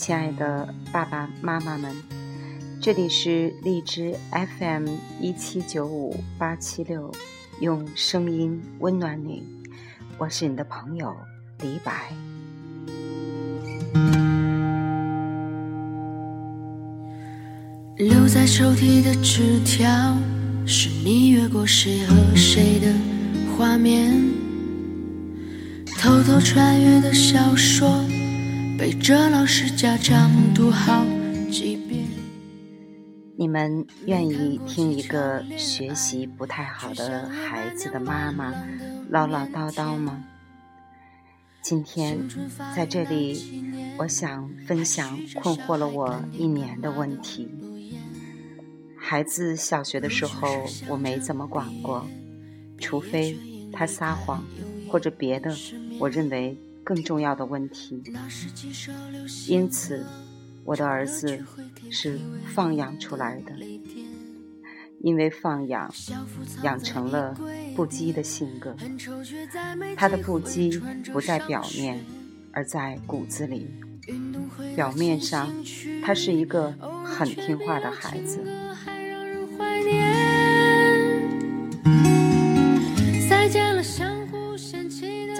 亲爱的爸爸妈妈们，这里是荔枝 FM 一七九五八七六，用声音温暖你，我是你的朋友李白。留在抽屉的纸条，是你越过谁和谁的画面，偷偷穿越的小说。背着老师家长读好几遍。你们愿意听一个学习不太好的孩子的妈妈唠唠叨叨吗？今天在这里，我想分享困惑了我一年的问题。孩子小学的时候，我没怎么管过，除非他撒谎或者别的，我认为。更重要的问题，因此，我的儿子是放养出来的。因为放养，养成了不羁的性格。他的不羁不在表面，而在骨子里。表面上，他是一个很听话的孩子。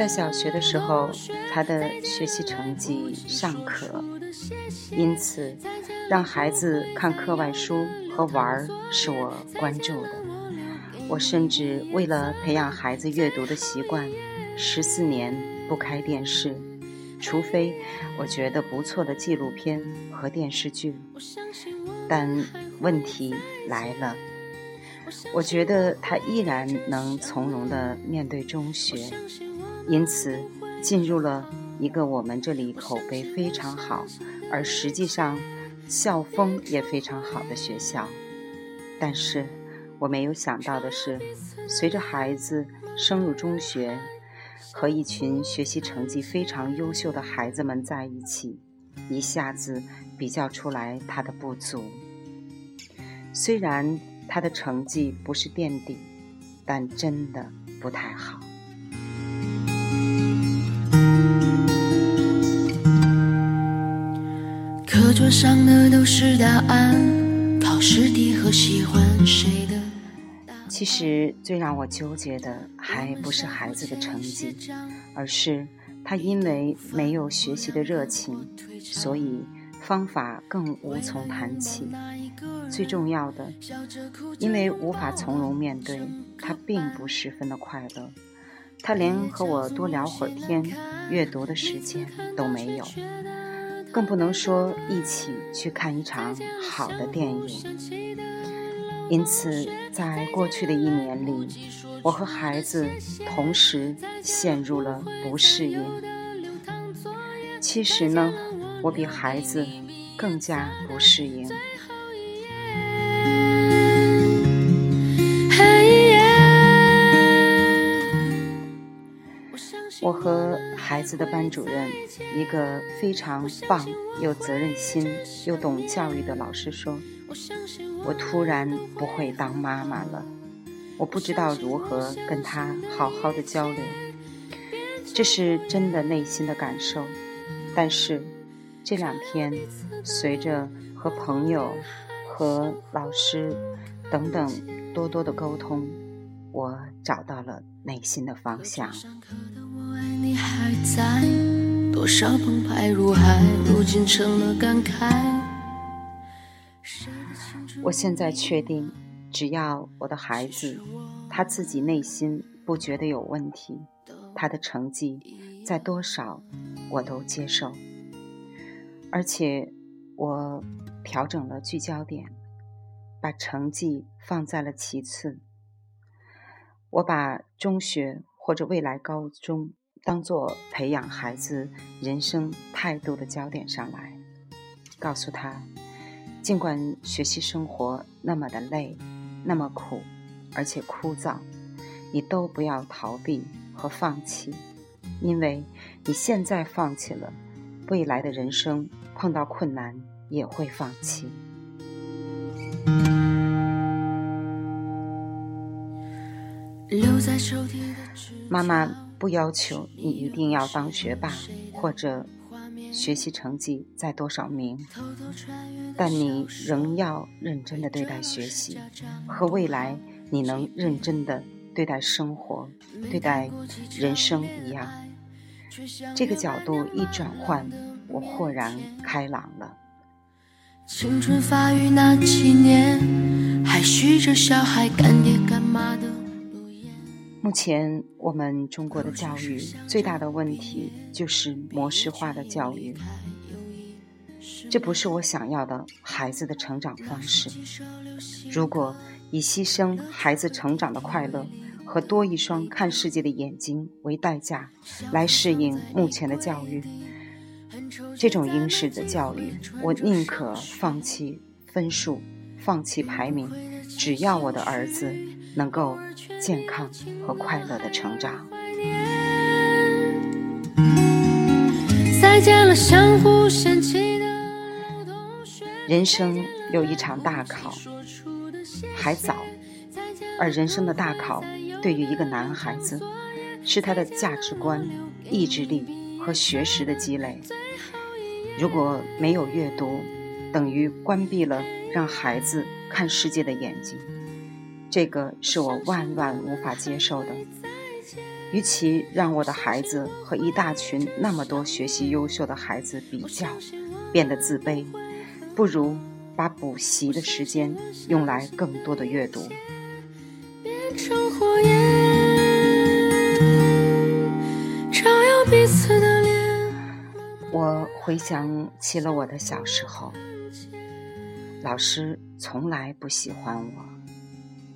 在小学的时候，他的学习成绩尚可，因此让孩子看课外书和玩儿是我关注的。我甚至为了培养孩子阅读的习惯，十四年不开电视，除非我觉得不错的纪录片和电视剧。但问题来了，我觉得他依然能从容地面对中学。因此，进入了一个我们这里口碑非常好，而实际上校风也非常好的学校。但是，我没有想到的是，随着孩子升入中学，和一群学习成绩非常优秀的孩子们在一起，一下子比较出来他的不足。虽然他的成绩不是垫底，但真的不太好。上的都是答案，考试题和喜欢谁的。其实最让我纠结的还不是孩子的成绩，而是他因为没有学习的热情，所以方法更无从谈起。最重要的，因为无法从容面对，他并不十分的快乐。他连和我多聊会儿天、阅读的时间都没有，更不能说一起去看一场好的电影。因此，在过去的一年里，我和孩子同时陷入了不适应。其实呢，我比孩子更加不适应。我和孩子的班主任，一个非常棒、有责任心又懂教育的老师说：“我突然不会当妈妈了，我不知道如何跟他好好的交流。”这是真的内心的感受。但是这两天，随着和朋友、和老师等等多多的沟通，找到了内心的方向。多少澎湃如海，如今成了感慨。我现在确定，只要我的孩子他自己内心不觉得有问题，他的成绩在多少我都接受。而且我调整了聚焦点，把成绩放在了其次。我把中学或者未来高中。当做培养孩子人生态度的焦点上来，告诉他，尽管学习生活那么的累，那么苦，而且枯燥，你都不要逃避和放弃，因为你现在放弃了，未来的人生碰到困难也会放弃。妈妈。不要求你一定要当学霸，或者学习成绩在多少名，但你仍要认真的对待学习，和未来你能认真的对待生活、对待人生一样。这个角度一转换，我豁然开朗了。青春发育那几年，还许着小孩干爹干妈的。目前我们中国的教育最大的问题就是模式化的教育，这不是我想要的孩子的成长方式。如果以牺牲孩子成长的快乐和多一双看世界的眼睛为代价来适应目前的教育，这种应试的教育，我宁可放弃分数，放弃排名，只要我的儿子。能够健康和快乐的成长。人生有一场大考，还早，而人生的大考对于一个男孩子，是他的价值观、意志力和学识的积累。如果没有阅读，等于关闭了让孩子看世界的眼睛。这个是我万万无法接受的。与其让我的孩子和一大群那么多学习优秀的孩子比较，变得自卑，不如把补习的时间用来更多的阅读。我回想起了我的小时候，老师从来不喜欢我。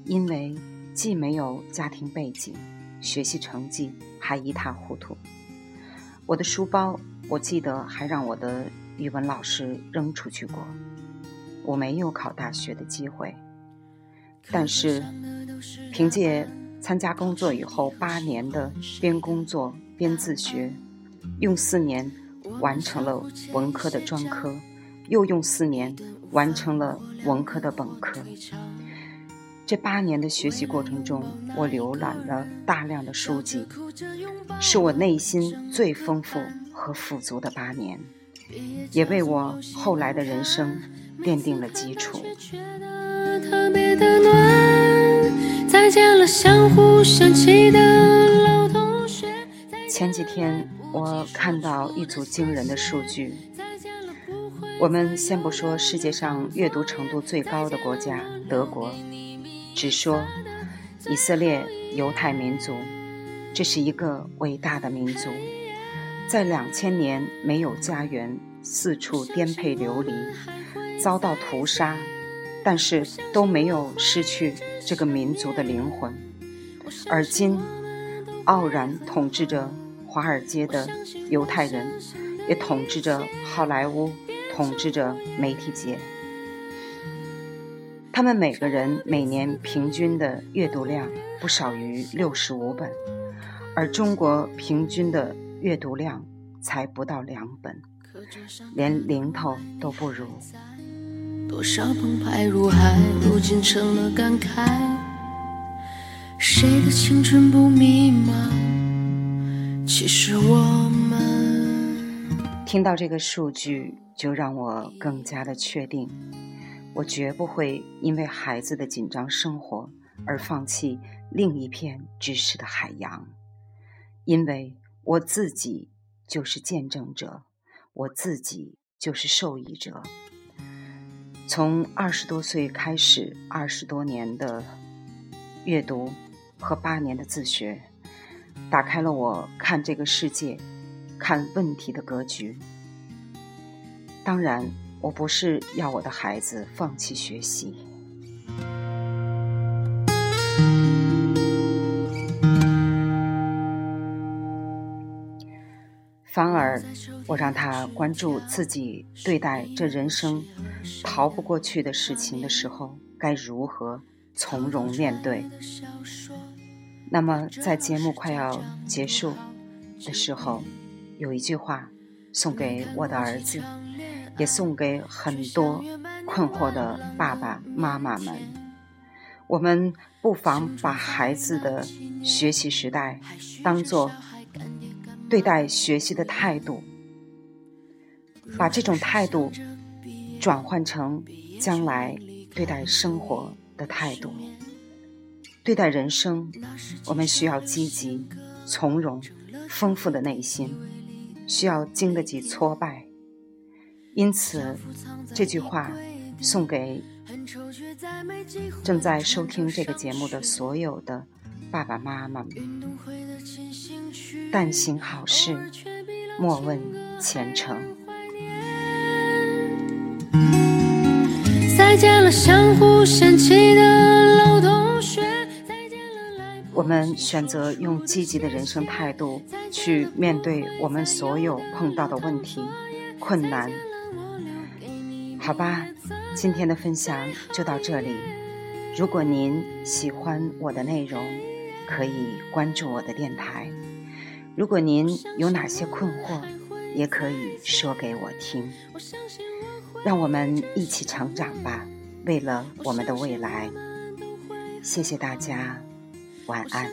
因为既没有家庭背景，学习成绩还一塌糊涂。我的书包，我记得还让我的语文老师扔出去过。我没有考大学的机会，但是凭借参加工作以后八年的边工作边自学，用四年完成了文科的专科，又用四年完成了文科的本科。这八年的学习过程中，我浏览了大量的书籍，是我内心最丰富和富足的八年，也为我后来的人生奠定了基础。前几天我看到一组惊人的数据，我们先不说世界上阅读程度最高的国家德国。只说以色列犹太民族，这是一个伟大的民族，在两千年没有家园，四处颠沛流离，遭到屠杀，但是都没有失去这个民族的灵魂。而今，傲然统治着华尔街的犹太人，也统治着好莱坞，统治着媒体界。他们每个人每年平均的阅读量不少于六十五本，而中国平均的阅读量才不到两本，连零头都不如。多少澎湃如海，如今成了感慨。谁的青春不迷茫？其实我们听到这个数据，就让我更加的确定。我绝不会因为孩子的紧张生活而放弃另一片知识的海洋，因为我自己就是见证者，我自己就是受益者。从二十多岁开始，二十多年的阅读和八年的自学，打开了我看这个世界、看问题的格局。当然。我不是要我的孩子放弃学习，反而我让他关注自己对待这人生逃不过去的事情的时候该如何从容面对。那么，在节目快要结束的时候，有一句话送给我的儿子。也送给很多困惑的爸爸妈妈们。我们不妨把孩子的学习时代当做对待学习的态度，把这种态度转换成将来对待生活的态度。对待人生，我们需要积极、从容、丰富的内心，需要经得起挫败。因此，这句话送给正在收听这个节目的所有的爸爸妈妈们：但行好事，莫问前程。再见了，相互嫌弃的老同学。我们选择用积极的人生态度去面对我们所有碰到的问题、困难。好吧，今天的分享就到这里。如果您喜欢我的内容，可以关注我的电台。如果您有哪些困惑，也可以说给我听。让我们一起成长吧，为了我们的未来。谢谢大家。晚安。